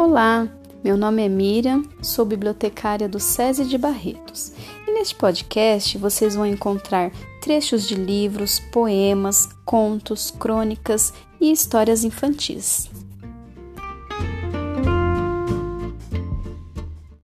Olá, meu nome é Miriam, sou bibliotecária do SESI de Barretos e neste podcast vocês vão encontrar trechos de livros, poemas, contos, crônicas e histórias infantis.